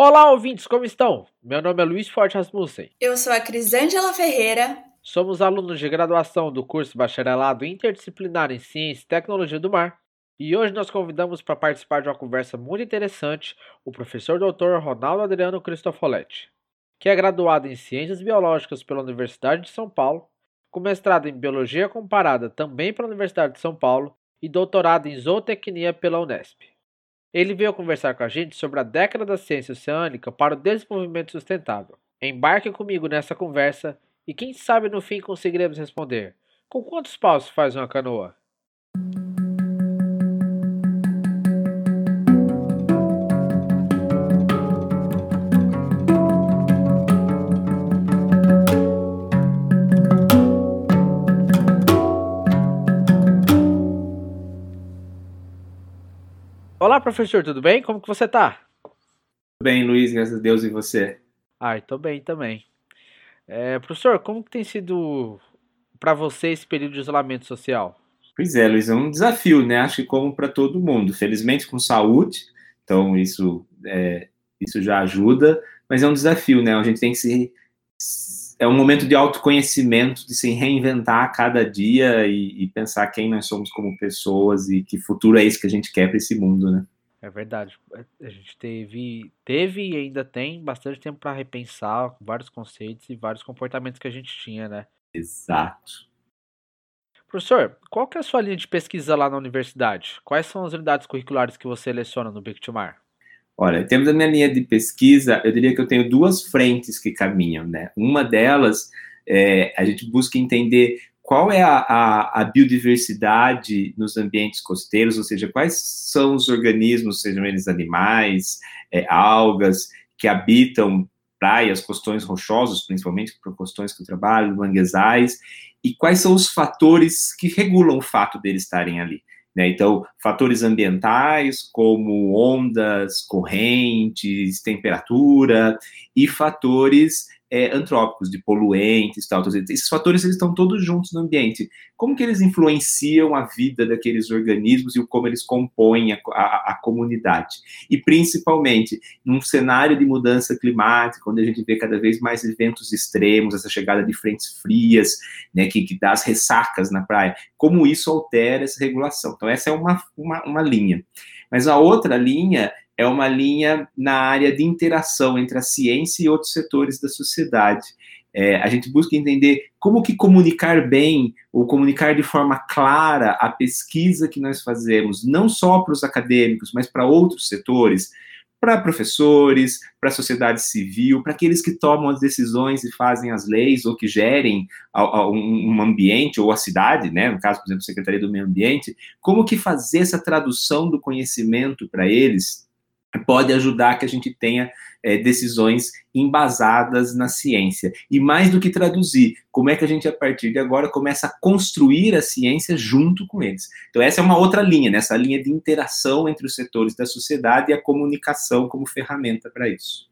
Olá, ouvintes, como estão? Meu nome é Luiz Forte Rasmussen. Eu sou a Crisângela Ferreira. Somos alunos de graduação do curso Bacharelado Interdisciplinar em Ciência e Tecnologia do Mar. E hoje nós convidamos para participar de uma conversa muito interessante o professor Dr. Ronaldo Adriano Cristofoletti, que é graduado em Ciências Biológicas pela Universidade de São Paulo, com mestrado em Biologia Comparada também pela Universidade de São Paulo e doutorado em Zootecnia pela Unesp. Ele veio conversar com a gente sobre a década da ciência oceânica para o desenvolvimento sustentável. Embarque comigo nessa conversa e quem sabe no fim conseguiremos responder: com quantos paus faz uma canoa? Olá, professor, tudo bem? Como que você tá? Tudo bem, Luiz, graças a Deus, e você? Ai, tô bem também. É, professor, como que tem sido para você esse período de isolamento social? Pois é, Luiz, é um desafio, né? Acho que como para todo mundo. Felizmente com saúde, então isso, é, isso já ajuda, mas é um desafio, né? A gente tem que se. É um momento de autoconhecimento, de se reinventar a cada dia e, e pensar quem nós somos como pessoas e que futuro é esse que a gente quer para esse mundo, né? É verdade. É, a gente teve, teve e ainda tem bastante tempo para repensar vários conceitos e vários comportamentos que a gente tinha, né? Exato. Professor, qual que é a sua linha de pesquisa lá na universidade? Quais são as unidades curriculares que você leciona no Big to Mar? Olha, temos a minha linha de pesquisa, eu diria que eu tenho duas frentes que caminham, né? Uma delas, é, a gente busca entender qual é a, a, a, biodiversidade nos ambientes costeiros, ou seja, quais são os organismos, sejam eles animais, é, algas, que habitam praias, costões rochosos, principalmente por costões que eu trabalho, manguezais, e quais são os fatores que regulam o fato deles estarem ali. Né? Então, fatores ambientais, como ondas, correntes, temperatura, e fatores é, antrópicos, de poluentes, tal, esses fatores eles estão todos juntos no ambiente. Como que eles influenciam a vida daqueles organismos e como eles compõem a, a, a comunidade? E principalmente num cenário de mudança climática, onde a gente vê cada vez mais eventos extremos, essa chegada de frentes frias, né, que, que dá as ressacas na praia, como isso altera essa regulação. Então essa é uma, uma, uma linha. Mas a outra linha é uma linha na área de interação entre a ciência e outros setores da sociedade. É, a gente busca entender como que comunicar bem ou comunicar de forma clara a pesquisa que nós fazemos, não só para os acadêmicos, mas para outros setores, para professores, para a sociedade civil, para aqueles que tomam as decisões e fazem as leis ou que gerem um ambiente ou a cidade, né, no caso, por exemplo, a Secretaria do Meio Ambiente, como que fazer essa tradução do conhecimento para eles pode ajudar que a gente tenha é, decisões embasadas na ciência. E mais do que traduzir, como é que a gente, a partir de agora, começa a construir a ciência junto com eles. Então, essa é uma outra linha, né? linha de interação entre os setores da sociedade e a comunicação como ferramenta para isso.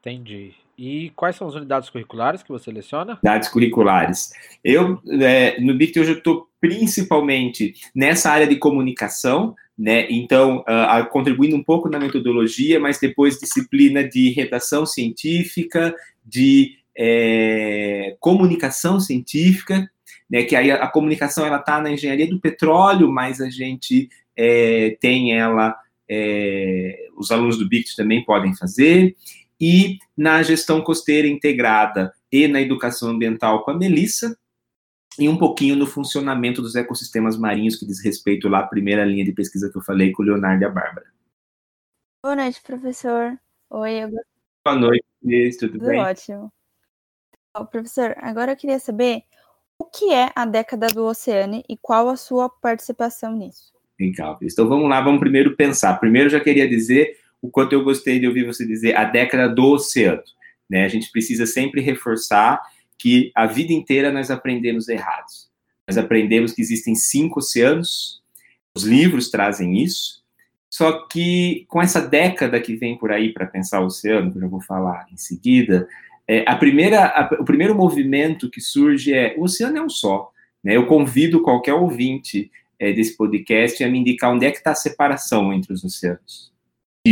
Entendi. E quais são as unidades curriculares que você leciona? Unidades curriculares. Eu, é, no BICT, hoje eu estou principalmente nessa área de comunicação, né? Então, uh, contribuindo um pouco na metodologia, mas depois disciplina de redação científica, de é, comunicação científica, né? Que aí a, a comunicação ela está na engenharia do petróleo, mas a gente é, tem ela, é, os alunos do BICT também podem fazer, e na gestão costeira integrada e na educação ambiental com a Melissa, e um pouquinho no funcionamento dos ecossistemas marinhos, que diz respeito lá à primeira linha de pesquisa que eu falei com o Leonardo e a Bárbara. Boa noite, professor. Oi, eu... Boa noite, tudo, tudo bem? Ótimo. professor, agora eu queria saber o que é a década do oceano e qual a sua participação nisso? Legal, então vamos lá, vamos primeiro pensar. Primeiro, já queria dizer o quanto eu gostei de ouvir você dizer a década do oceano. Né? A gente precisa sempre reforçar que a vida inteira nós aprendemos errados. Nós aprendemos que existem cinco oceanos, os livros trazem isso, só que com essa década que vem por aí para pensar o oceano, que eu vou falar em seguida, é, a primeira, a, o primeiro movimento que surge é o oceano é um só. Né? Eu convido qualquer ouvinte é, desse podcast a me indicar onde é que está a separação entre os oceanos.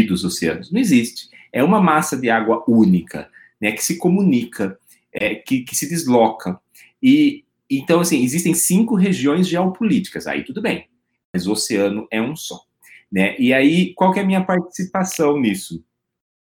Dos oceanos. Não existe. É uma massa de água única, né, que se comunica, é, que, que se desloca. E então, assim, existem cinco regiões geopolíticas. Aí tudo bem, mas o oceano é um só. Né? E aí, qual que é a minha participação nisso?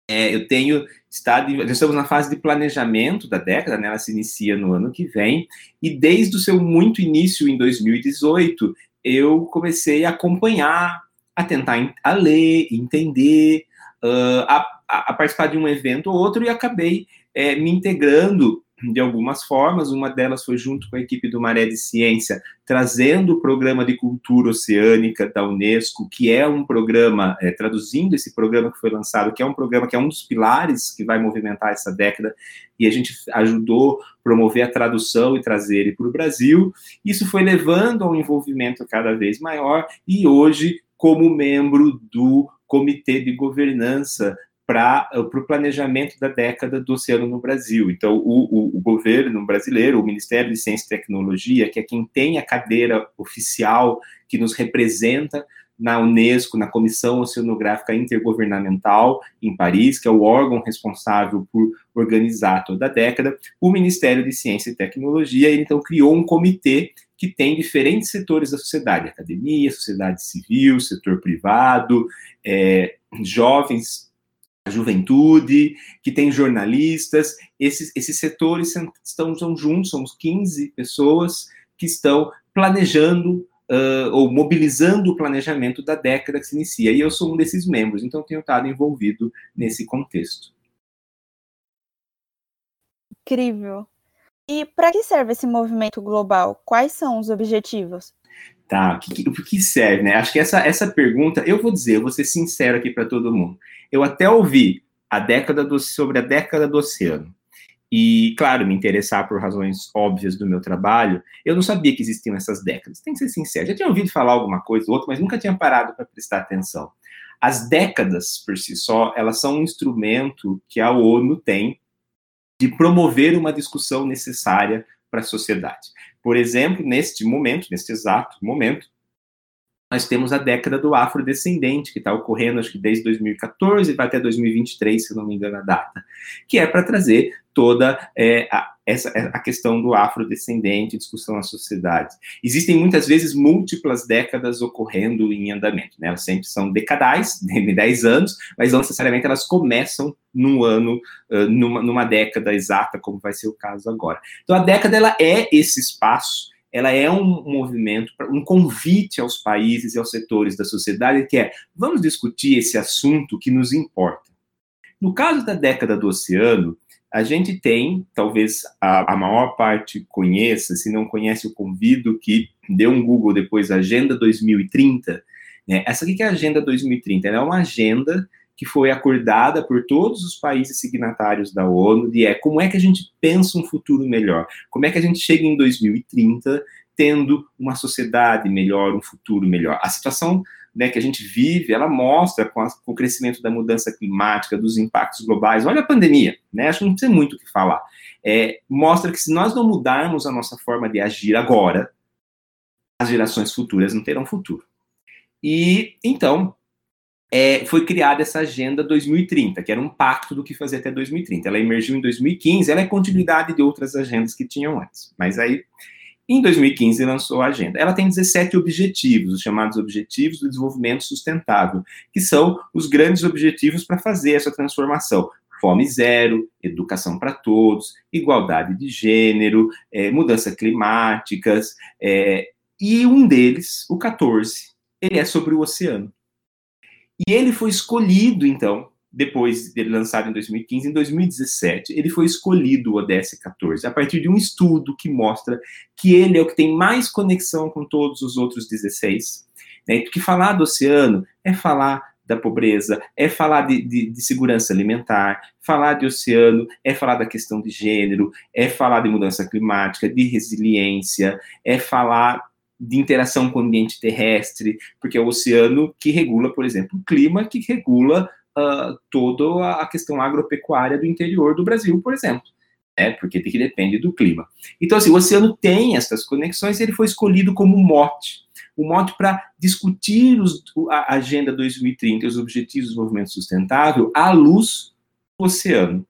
É, eu tenho estado, estamos na fase de planejamento da década, né? ela se inicia no ano que vem, e desde o seu muito início, em 2018, eu comecei a acompanhar, a tentar a ler, entender, uh, a, a, participar de um evento ou outro, e acabei é, me integrando de algumas formas. Uma delas foi junto com a equipe do Maré de Ciência, trazendo o programa de cultura oceânica da Unesco, que é um programa, é, traduzindo esse programa que foi lançado, que é um programa que é um dos pilares que vai movimentar essa década, e a gente ajudou promover a tradução e trazer ele para o Brasil. Isso foi levando a um envolvimento cada vez maior, e hoje, como membro do Comitê de Governança para o planejamento da década do oceano no Brasil. Então, o, o, o, governo brasileiro, o Ministério de Ciência e Tecnologia, que é quem tem a cadeira oficial que nos representa na Unesco, na Comissão Oceanográfica Intergovernamental em Paris, que é o órgão responsável por organizar toda a década, o Ministério de Ciência e Tecnologia, ele então criou um comitê que tem diferentes setores da sociedade, academia, sociedade civil, setor privado, é, jovens juventude, que tem jornalistas, esses, esses setores estão, estão juntos, somos 15 pessoas que estão planejando uh, ou mobilizando o planejamento da década que se inicia. E eu sou um desses membros, então tenho estado envolvido nesse contexto. Incrível. E para que serve esse movimento global? Quais são os objetivos? Tá, o que, que serve, né? Acho que essa, essa pergunta, eu vou dizer, eu vou ser sincero aqui para todo mundo. Eu até ouvi a década do, sobre a década do oceano. E, claro, me interessar por razões óbvias do meu trabalho, eu não sabia que existiam essas décadas. Tem que ser sincero. Já tinha ouvido falar alguma coisa ou outra, mas nunca tinha parado para prestar atenção. As décadas, por si só, elas são um instrumento que a ONU tem de promover uma discussão necessária para a sociedade. Por exemplo, neste momento, neste exato momento, nós temos a década do afrodescendente, que está ocorrendo, acho que desde 2014 vai até 2023, se não me engano a data, que é para trazer toda é, a, essa, a questão do afrodescendente, discussão na sociedade. Existem muitas vezes múltiplas décadas ocorrendo em andamento, né? elas sempre são decadais, de 10 anos, mas não necessariamente elas começam num ano, numa, numa década exata, como vai ser o caso agora. Então a década ela é esse espaço ela é um movimento, um convite aos países e aos setores da sociedade que é vamos discutir esse assunto que nos importa. No caso da década do oceano, a gente tem, talvez a, a maior parte conheça, se não conhece, eu convido que dê um Google depois, Agenda 2030. Né? Essa aqui que é a Agenda 2030, ela é uma agenda que foi acordada por todos os países signatários da ONU, de é como é que a gente pensa um futuro melhor, como é que a gente chega em 2030 tendo uma sociedade melhor, um futuro melhor. A situação né, que a gente vive, ela mostra com, a, com, o crescimento da mudança climática, dos impactos globais. Olha a pandemia, né? Acho que não tem muito o que falar. É, mostra que se nós não mudarmos a nossa forma de agir agora, as gerações futuras não terão futuro. E então é, foi criada essa Agenda 2030, que era um pacto do que fazer até 2030. Ela emergiu em 2015, ela é continuidade de outras agendas que tinham antes. Mas aí, em 2015, lançou a agenda. Ela tem 17 objetivos, os chamados Objetivos do Desenvolvimento Sustentável, que são os grandes objetivos para fazer essa transformação. Fome zero, educação para todos, igualdade de gênero, é, mudanças climáticas, é, e um deles, o 14, ele é sobre o oceano. E ele foi escolhido, então, depois dele lançado em 2015, em 2017, ele foi escolhido o ODS 14, a partir de um estudo que mostra que ele é o que tem mais conexão com todos os outros 16. Né? Porque falar do oceano é falar da pobreza, é falar de, de, de, segurança alimentar, falar de oceano, é falar da questão de gênero, é falar de mudança climática, de resiliência, é falar de interação com o ambiente terrestre, porque é o oceano que regula, por exemplo, o clima, que regula uh, toda a questão agropecuária do interior do Brasil, por exemplo. né, porque que depende do clima. Então, assim, o oceano tem essas conexões ele foi escolhido como mote o mote para discutir os, a Agenda 2030 e os Objetivos do Desenvolvimento Sustentável à luz do oceano.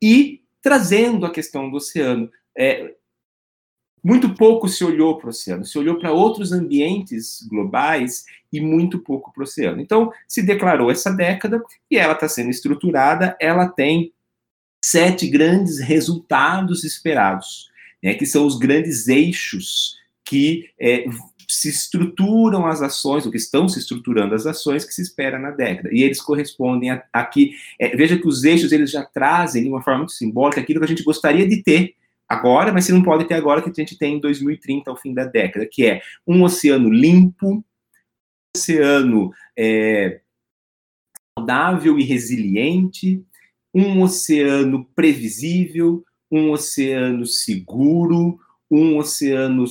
E trazendo a questão do oceano. É, muito pouco se olhou para o oceano, se olhou para outros ambientes globais e muito pouco para o oceano. Então, se declarou essa década e ela está sendo estruturada, ela tem sete grandes resultados esperados, né, que são os grandes eixos que é, se estruturam as ações, ou que estão se estruturando as ações que se espera na década. E eles correspondem aqui. É, veja que os eixos eles já trazem, de uma forma muito simbólica, aquilo que a gente gostaria de ter agora, mas se não pode ter agora, que a gente tem em 2030, ao fim da década, que é um oceano limpo, um oceano é, saudável e resiliente, um oceano previsível, um oceano seguro, um oceano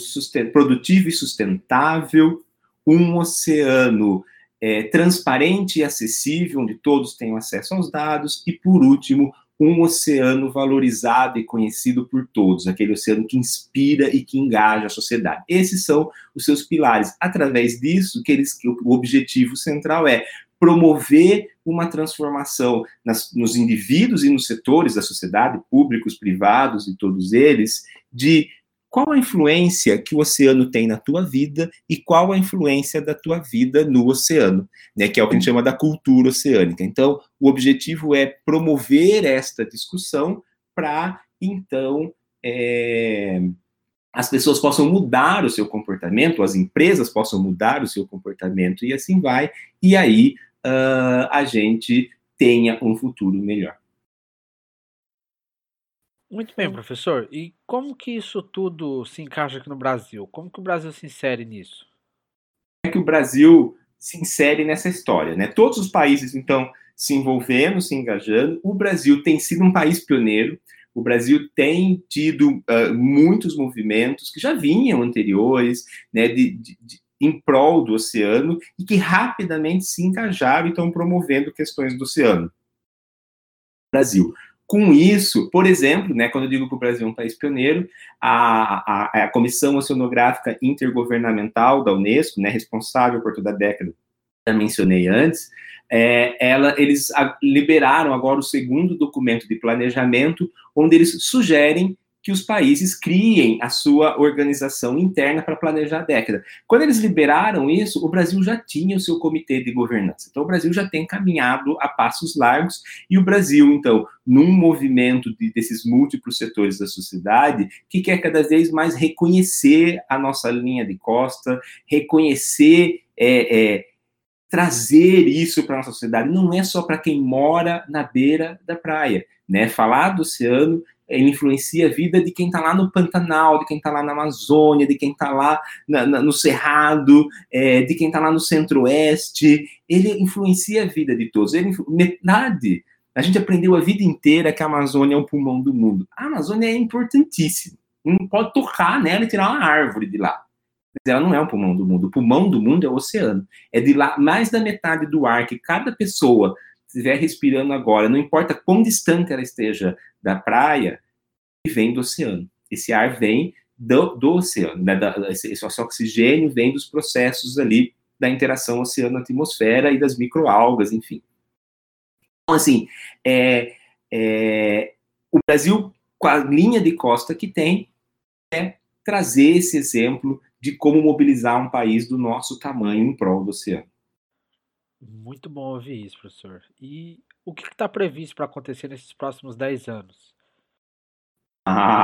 produtivo e sustentável, um oceano é, transparente e acessível, onde todos tenham acesso aos dados, e, por último, um oceano valorizado e conhecido por todos, aquele oceano que inspira e que engaja a sociedade. Esses são os seus pilares. Através disso, que eles, que o objetivo central é promover uma transformação nas, nos indivíduos e nos setores da sociedade, públicos, privados e todos eles, de qual a influência que o oceano tem na tua vida e qual a influência da tua vida no oceano, né, que é o que a gente chama da cultura oceânica. Então, o objetivo é promover esta discussão para, então, é, as pessoas possam mudar o seu comportamento, as empresas possam mudar o seu comportamento e assim vai, e aí uh, a gente tenha um futuro melhor. Muito bem, professor. E como que isso tudo se encaixa aqui no Brasil? Como que o Brasil se insere nisso? É que o Brasil se insere nessa história, né? Todos os países, então, se envolvendo, se engajando. O Brasil tem sido um país pioneiro. O Brasil tem tido uh, muitos movimentos que já vinham anteriores, né, de, de, de, em prol do oceano e que rapidamente se engajaram e estão promovendo questões do oceano. Brasil. Com isso, por exemplo, né, quando eu digo que o Brasil é um país pioneiro, a, a, a Comissão Oceanográfica Intergovernamental da Unesco, né, responsável por toda a década, já mencionei antes, é, ela, eles liberaram agora o segundo documento de planejamento, onde eles sugerem que os países criem a sua organização interna para planejar a década. Quando eles liberaram isso, o Brasil já tinha o seu comitê de governança. Então, o Brasil já tem caminhado a passos largos e o Brasil, então, num movimento de, desses múltiplos setores da sociedade, que quer cada vez mais reconhecer a nossa linha de costa, reconhecer é, é, trazer isso para a nossa sociedade. Não é só para quem mora na beira da praia, né? Falar do oceano ele influencia a vida de quem está lá no Pantanal, de quem está lá na Amazônia, de quem está lá na, na, no Cerrado, é, de quem está lá no Centro-Oeste. Ele influencia a vida de todos. Ele, metade. A gente aprendeu a vida inteira que a Amazônia é o pulmão do mundo. A Amazônia é importantíssima. Não pode tocar nela e tirar uma árvore de lá. Mas ela não é o pulmão do mundo. O pulmão do mundo é o oceano. É de lá mais da metade do ar que cada pessoa estiver respirando agora, não importa quão distante ela esteja da praia, vem do oceano. Esse ar vem do, do oceano, né? da, esse, esse oxigênio vem dos processos ali da interação oceano-atmosfera e das microalgas, enfim. Então, assim, é, é, o Brasil, com a linha de costa que tem, é trazer esse exemplo de como mobilizar um país do nosso tamanho em prol do oceano. Muito bom ouvir isso, professor. E o que está previsto para acontecer nesses próximos 10 anos? Ah,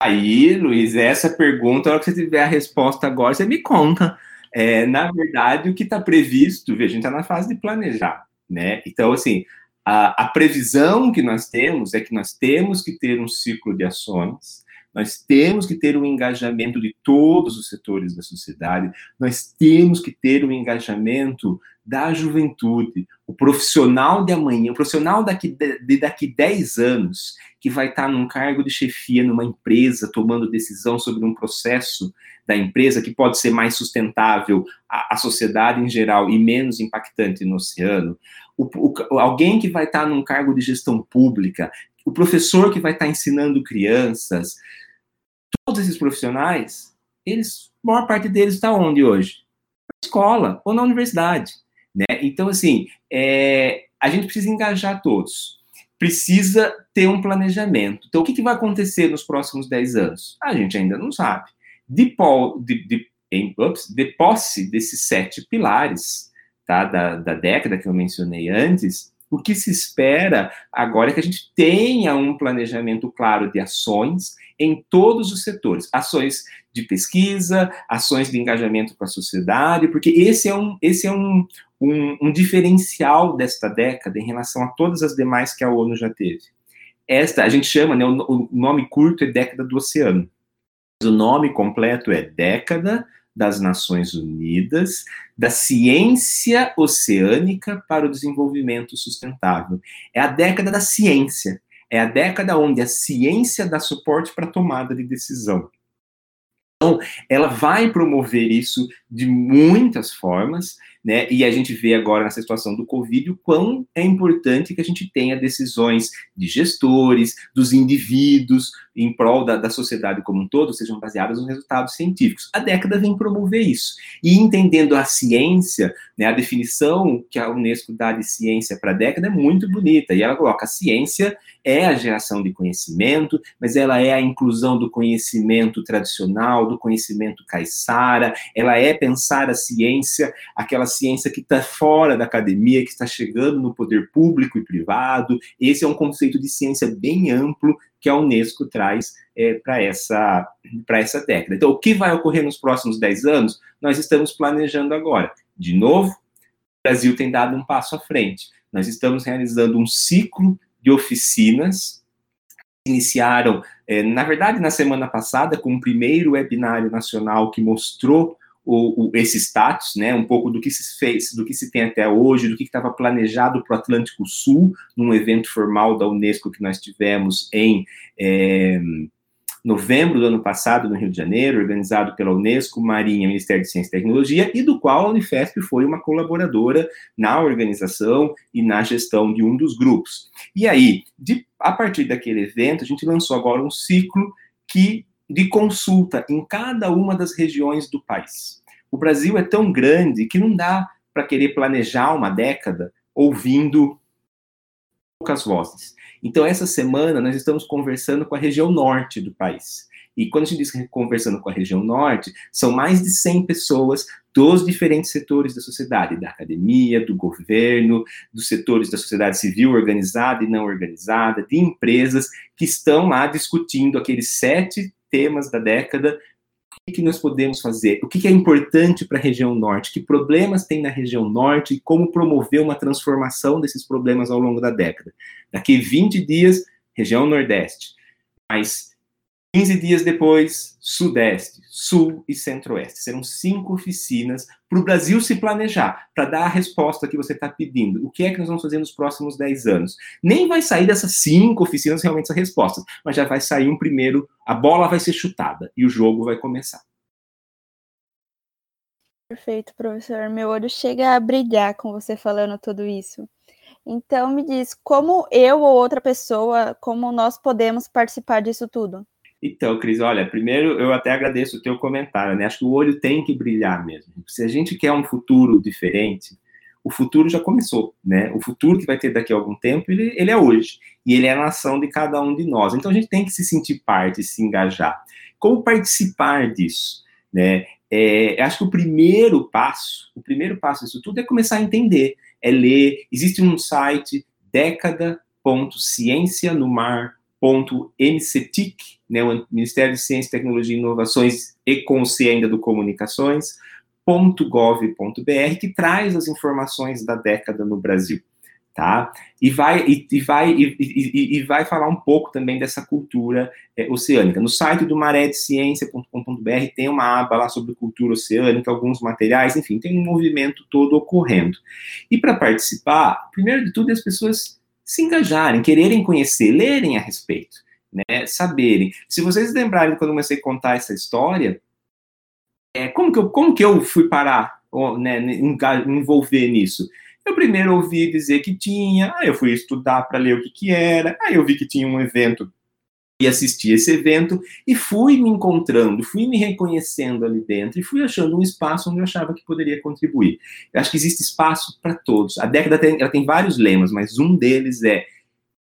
aí, Luiz, essa pergunta, na hora que você tiver a resposta agora, você me conta. É, na verdade, o que está previsto, a gente está na fase de planejar, né? Então, assim, a, a previsão que nós temos é que nós temos que ter um ciclo de ações, nós temos que ter um engajamento de todos os setores da sociedade, nós temos que ter um engajamento da juventude, o profissional de amanhã, o profissional daqui de daqui 10 anos, que vai estar num cargo de chefia numa empresa, tomando decisão sobre um processo da empresa que pode ser mais sustentável à, sociedade em geral e menos impactante no oceano. O, o, alguém que vai estar num cargo de gestão pública, o professor que vai estar ensinando crianças, todos esses profissionais, eles, a maior parte deles está onde hoje? Na escola ou na universidade. Né? Então, assim, é, a gente precisa engajar todos. Precisa ter um planejamento. Então, o que, que vai acontecer nos próximos 10 anos? A gente ainda não sabe. De, de, de, em, ups, de posse desses sete pilares tá, da, da década que eu mencionei antes, o que se espera agora é que a gente tenha um planejamento claro de ações em todos os setores, ações de pesquisa, ações de engajamento com a sociedade, porque esse é um, esse é um, um, um diferencial desta década em relação a todas as demais que a ONU já teve. Esta, a gente chama, né, o, o nome curto é década do oceano. O nome completo é década das Nações Unidas da ciência oceânica para o desenvolvimento sustentável. É a década da ciência. É a década onde a ciência dá suporte para a tomada de decisão. Então, ela vai promover isso de muitas formas, né? E a gente vê agora na situação do Covid o quão é importante que a gente tenha decisões de gestores, dos indivíduos, em prol da, da sociedade como um todo, sejam baseadas nos resultados científicos. A década vem promover isso. E entendendo a ciência, né, a definição que a Unesco dá de ciência para a década é muito bonita. E ela coloca a ciência é a geração de conhecimento, mas ela é a inclusão do conhecimento tradicional, do conhecimento caiçara, ela é pensar a ciência, aquela ciência que está fora da academia, que está chegando no poder público e privado. Esse é um conceito de ciência bem amplo que a Unesco traz é, para essa, essa década. Então, o que vai ocorrer nos próximos 10 anos? Nós estamos planejando agora. De novo, o Brasil tem dado um passo à frente. Nós estamos realizando um ciclo de oficinas iniciaram, é, na verdade, na semana passada, com o primeiro webinário nacional que mostrou o, o, esse status, né, um pouco do que se fez, do que se tem até hoje, do que estava planejado para o Atlântico Sul, num evento formal da Unesco que nós tivemos em é, novembro do ano passado, no Rio de Janeiro, organizado pela Unesco, Marinha, Ministério de Ciência e Tecnologia, e do qual a Unifesp foi uma colaboradora na organização e na gestão de um dos grupos. E aí, de, a partir daquele evento, a gente lançou agora um ciclo que de consulta em cada uma das regiões do país. O Brasil é tão grande que não dá para querer planejar uma década ouvindo poucas vozes. Então, essa semana, nós estamos conversando com a região norte do país. E quando a gente diz conversando com a região norte, são mais de 100 pessoas dos diferentes setores da sociedade, da academia, do governo, dos setores da sociedade civil organizada e não organizada, de empresas que estão lá discutindo aqueles sete temas da década, o que, nós podemos fazer, o que, é importante para a região norte, que problemas tem na região norte e como promover uma transformação desses problemas ao longo da década. Daqui 20 dias, região nordeste. Mas 15 dias depois, Sudeste, Sul e Centro-Oeste. Serão cinco oficinas para o Brasil se planejar, para dar a resposta que você está pedindo. O que é que nós vamos fazer nos próximos 10 anos? Nem vai sair dessas cinco oficinas realmente essa respostas, mas já vai sair um primeiro, a bola vai ser chutada e o jogo vai começar. Perfeito, professor. Meu olho chega a brilhar com você falando tudo isso. Então, me diz, como eu ou outra pessoa, como nós podemos participar disso tudo? Então, Cris, olha, primeiro eu até agradeço o teu comentário, né? Acho que o olho tem que brilhar mesmo. Se a gente quer um futuro diferente, o futuro já começou, né? O futuro que vai ter daqui a algum tempo, ele, ele é hoje. E ele é a nação de cada um de nós. Então a gente tem que se sentir parte, se engajar. Como participar disso, né? É, acho que o primeiro passo, o primeiro passo disso tudo é começar a entender, é ler. Existe um site, década.ciencianomar.mctic, né, o Ministério de Ciência, Tecnologia e Inovações e com C ainda do Comunicações, .gov.br, que traz as informações da década no Brasil. Tá? E vai e, e vai e, e, e, vai falar um pouco também dessa cultura é, oceânica. No site do maredeciência.com.br tem uma aba lá sobre cultura oceânica, alguns materiais, enfim, tem um movimento todo ocorrendo. E para participar, primeiro de tudo, as pessoas se engajarem, quererem conhecer, lerem a respeito né, saberem. Se vocês lembrarem quando eu comecei a contar essa história, é, como, que eu, como que eu fui parar, né, envolver nisso? Eu primeiro ouvi dizer que tinha, aí eu fui estudar para ler o que, que era, aí eu vi que tinha um evento e assisti esse evento e fui me encontrando, fui me reconhecendo ali dentro e fui achando um espaço onde eu achava que poderia contribuir. Eu acho que existe espaço para todos. A década tem, ela tem vários lemas, mas um deles é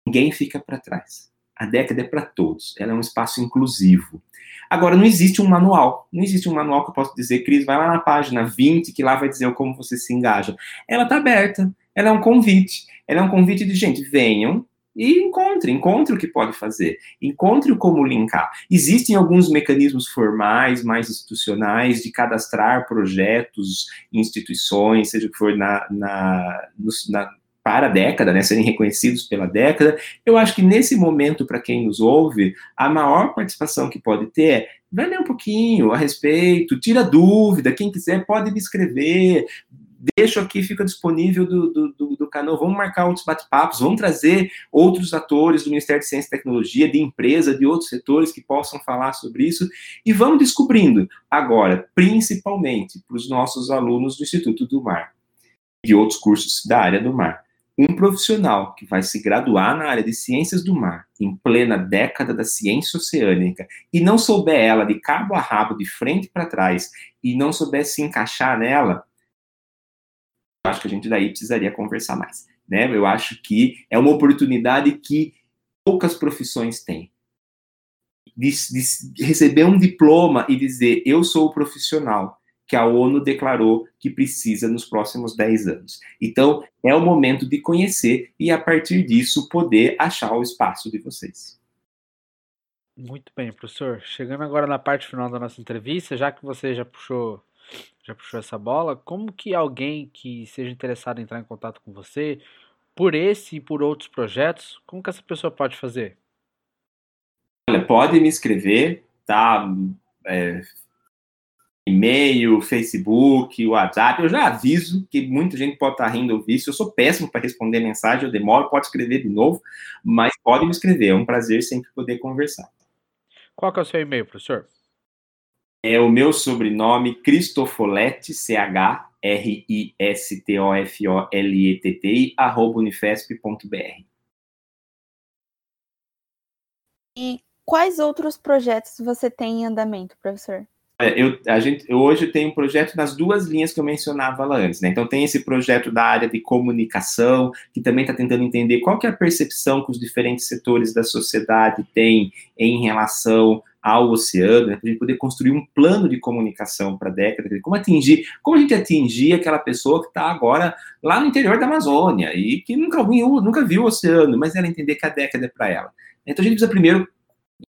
ninguém fica para trás. A década é para todos. Ela é um espaço inclusivo. Agora, não existe um manual. Não existe um manual que eu possa dizer, Cris, vai lá na página 20, que lá vai dizer como você se engaja. Ela está aberta. Ela é um convite. Ela é um convite de, gente, venham, e encontre, encontre o que pode fazer, encontre como linkar. Existem alguns mecanismos formais, mais institucionais, de cadastrar projetos, instituições, seja o que for na, na, na para a década, né, serem reconhecidos pela década. Eu acho que nesse momento, para quem nos ouve, a maior participação que pode ter é vai ler um pouquinho a respeito, tira dúvida, quem quiser pode me escrever, deixo aqui, fica disponível do, do, do, Vamos marcar outros bate-papos, vamos trazer outros atores do Ministério de Ciência e Tecnologia, de empresa, de outros setores que possam falar sobre isso e vamos descobrindo. Agora, principalmente para os nossos alunos do Instituto do Mar e outros cursos da área do mar. Um profissional que vai se graduar na área de ciências do mar, em plena década da ciência oceânica, e não souber ela de cabo a rabo, de frente para trás, e não souber se encaixar nela, acho que a gente daí precisaria conversar mais. Né? Eu acho que é uma oportunidade que poucas profissões têm. De, de receber um diploma e dizer, eu sou o profissional que a ONU declarou que precisa nos próximos 10 anos. Então, é o momento de conhecer e, a partir disso, poder achar o espaço de vocês. Muito bem, professor. Chegando agora na parte final da nossa entrevista, já que você já puxou já puxou essa bola, como que alguém que seja interessado em entrar em contato com você, por esse e por outros projetos, como que essa pessoa pode fazer? Olha, pode me escrever, tá? É, e-mail, Facebook, WhatsApp. Eu já aviso que muita gente pode estar rindo ouvir isso. Eu sou péssimo para responder mensagem, eu demoro, pode escrever de novo, mas pode me escrever. É um prazer sempre poder conversar. Qual que é o seu e-mail, professor? É o meu sobrenome, Cristofoletti, C-H-R-I-S-T-O-F-O-L-E-T-T, arroba unifesp.br. E quais outros projetos você tem em andamento, professor? Eu, a gente, eu hoje tenho um projeto nas duas linhas que eu mencionava lá antes, né? Então tem esse projeto da área de comunicação, que também está tentando entender qual que é a percepção que os diferentes setores da sociedade têm em relação ao oceano, né, para a gente poder construir um plano de comunicação para a década, como atingir, como a gente atingir aquela pessoa que está agora lá no interior da Amazônia e que nunca viu, nunca viu o oceano, mas ela entender que a década é para ela. Então a gente precisa primeiro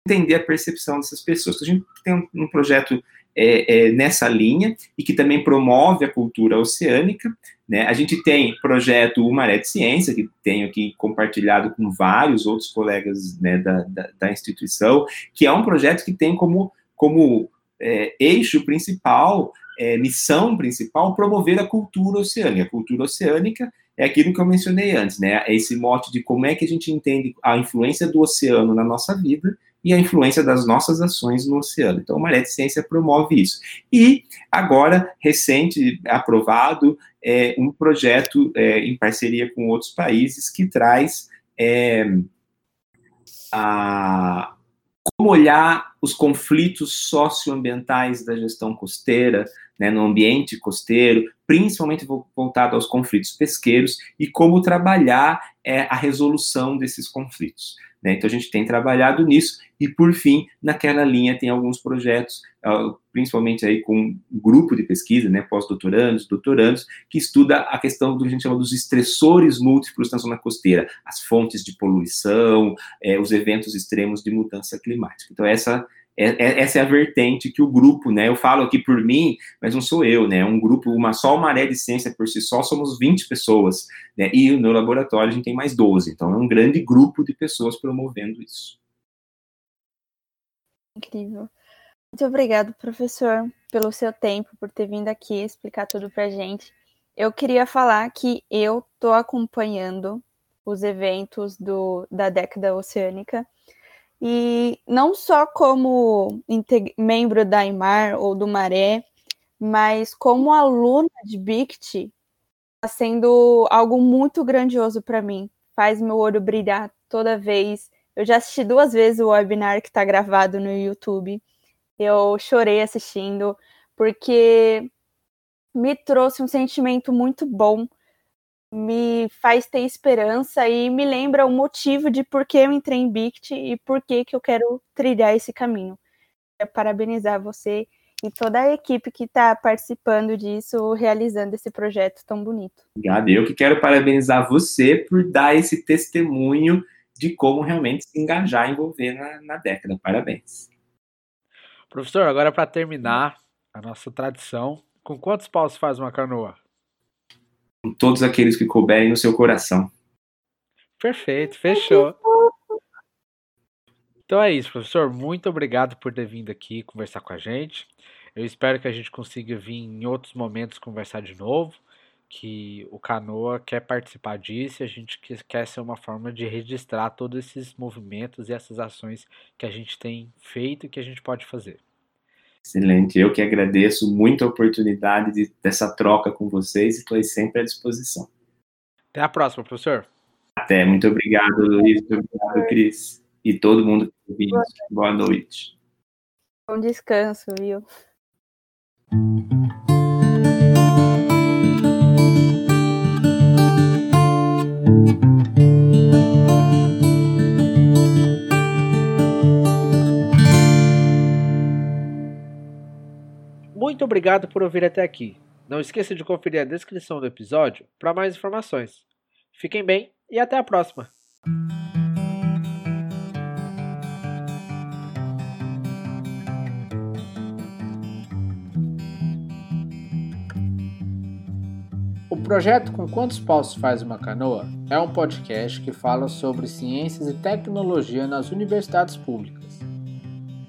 entender a percepção dessas pessoas. Então, a gente tem um, um projeto é, é, nessa linha e que também promove a cultura oceânica. Né? A gente tem projeto O Maré de Ciência, que tenho aqui compartilhado com vários outros colegas né, da, da, da, instituição, que é um projeto que tem como, como é, eixo principal, é, missão principal, promover a cultura oceânica. A cultura oceânica é aquilo que eu mencionei antes, né? É esse mote de como é que a gente entende a influência do oceano na nossa vida e a influência das nossas ações no oceano. Então, a Maré de Ciência promove isso. E, agora, recente, aprovado, é, um projeto é, em parceria com outros países que traz é, a, como olhar os conflitos socioambientais da gestão costeira, né, no ambiente costeiro, principalmente voltado aos conflitos pesqueiros, e como trabalhar é, a resolução desses conflitos. Né? Então a gente tem trabalhado nisso e por fim naquela linha tem alguns projetos, ah, principalmente aí com um grupo de pesquisa, né, pós-doutorandos, doutorandos, que estuda a questão do que a gente chama dos estressores múltiplos na zona costeira, as fontes de poluição, é, os eventos extremos de mudança climática. Então essa é, é, essa é a vertente que o grupo, né? Eu falo aqui por mim, mas não sou eu, né? Um grupo, uma só maré de ciência por si só, somos 20 pessoas, né? E no laboratório a gente tem mais 12. Então é um grande grupo de pessoas promovendo isso. Incrível. Muito obrigado, professor, pelo seu tempo, por ter vindo aqui explicar tudo pra gente. Eu queria falar que eu tô acompanhando os eventos do, da década oceânica e não só como membro da IMAR ou do Maré, mas como aluna de BICT, Está sendo algo muito grandioso para mim. Faz meu olho brilhar toda vez. Eu já assisti duas vezes o webinar que está gravado no YouTube. Eu chorei assistindo, porque me trouxe um sentimento muito bom, me faz ter esperança e me lembra o motivo de por que eu entrei em BICT e por que, que eu quero trilhar esse caminho. Quero parabenizar você e toda a equipe que está participando disso, realizando esse projeto tão bonito. Obrigado. Eu que quero parabenizar você por dar esse testemunho de como realmente se engajar, envolver na, na década. Parabéns. Professor, agora para terminar a nossa tradição, com quantos paus faz uma canoa? Com todos aqueles que couberem no seu coração. Perfeito, fechou. Então é isso, professor. Muito obrigado por ter vindo aqui conversar com a gente. Eu espero que a gente consiga vir em outros momentos conversar de novo. Que o Canoa quer participar disso e a gente quer ser uma forma de registrar todos esses movimentos e essas ações que a gente tem feito e que a gente pode fazer. Excelente. Eu que agradeço muito a oportunidade de, dessa troca com vocês e estou sempre à disposição. Até a próxima, professor. Até. Muito obrigado, Luiz. Muito obrigado, Cris. E todo mundo que ouvindo. Boa noite. Bom descanso, viu? Muito obrigado por ouvir até aqui. Não esqueça de conferir a descrição do episódio para mais informações. Fiquem bem e até a próxima! O projeto Com Quantos Paus Faz Uma Canoa é um podcast que fala sobre ciências e tecnologia nas universidades públicas.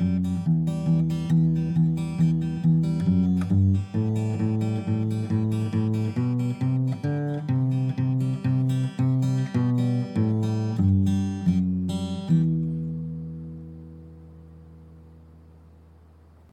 thank you.